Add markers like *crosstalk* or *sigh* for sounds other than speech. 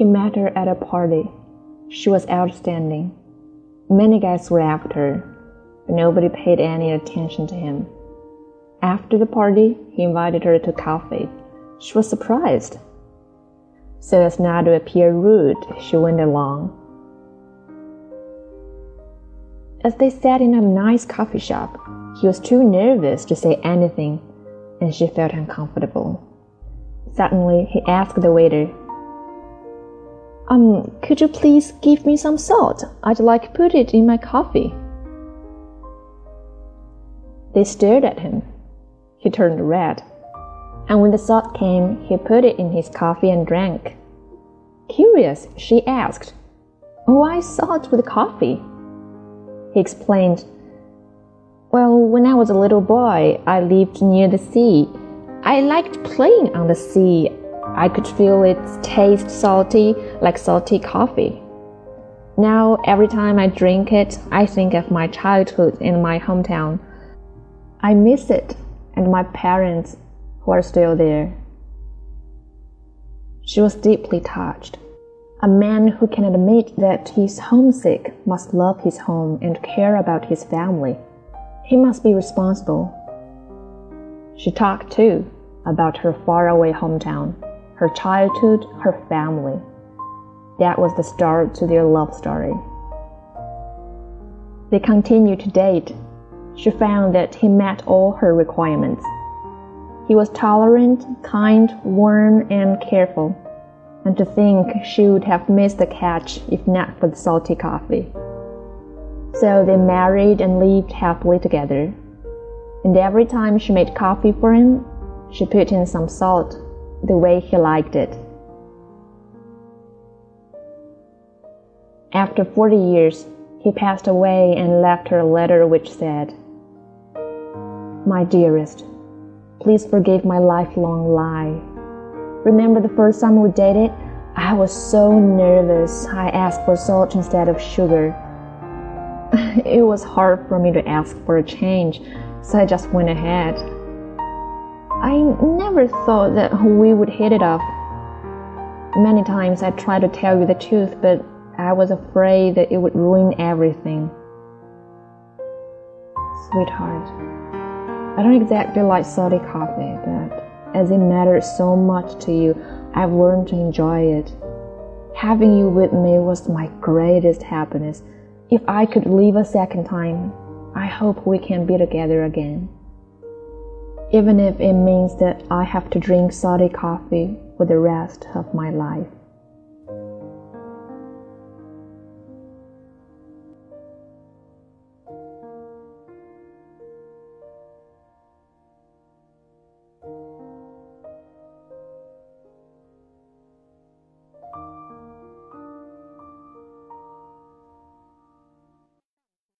He met her at a party. She was outstanding. Many guys were after her, but nobody paid any attention to him. After the party, he invited her to coffee. She was surprised. So as not to appear rude, she went along. As they sat in a nice coffee shop, he was too nervous to say anything, and she felt uncomfortable. Suddenly, he asked the waiter, Um, could you please give me some salt? I'd like to put it in my coffee. They stared at him. He turned red, and when the salt came, he put it in his coffee and drank. Curious, she asked, Why salt with coffee? He explained, Well, when I was a little boy, I lived near the sea. I liked playing on the sea. I could feel its taste salty, like salty coffee. Now, every time I drink it, I think of my childhood in my hometown. I miss it and my parents who are still there. She was deeply touched. A man who can admit that he's homesick must love his home and care about his family. He must be responsible. She talked too about her faraway hometown, her childhood, her family. That was the start to their love story. They continued to date. She found that he met all her requirements. He was tolerant, kind, warm, and careful and to think she would have missed the catch if not for the salty coffee. So they married and lived happily together. And every time she made coffee for him, she put in some salt the way he liked it. After 40 years, he passed away and left her a letter which said, My dearest, please forgive my lifelong lie. Remember the first time we dated? I was so nervous. I asked for salt instead of sugar. *laughs* it was hard for me to ask for a change, so I just went ahead. I never thought that we would hit it off. Many times I tried to tell you the truth, but I was afraid that it would ruin everything. Sweetheart, I don't exactly like salty coffee, but as it matters so much to you, I've learned to enjoy it. Having you with me was my greatest happiness. If I could live a second time, I hope we can be together again. Even if it means that I have to drink salty coffee for the rest of my life.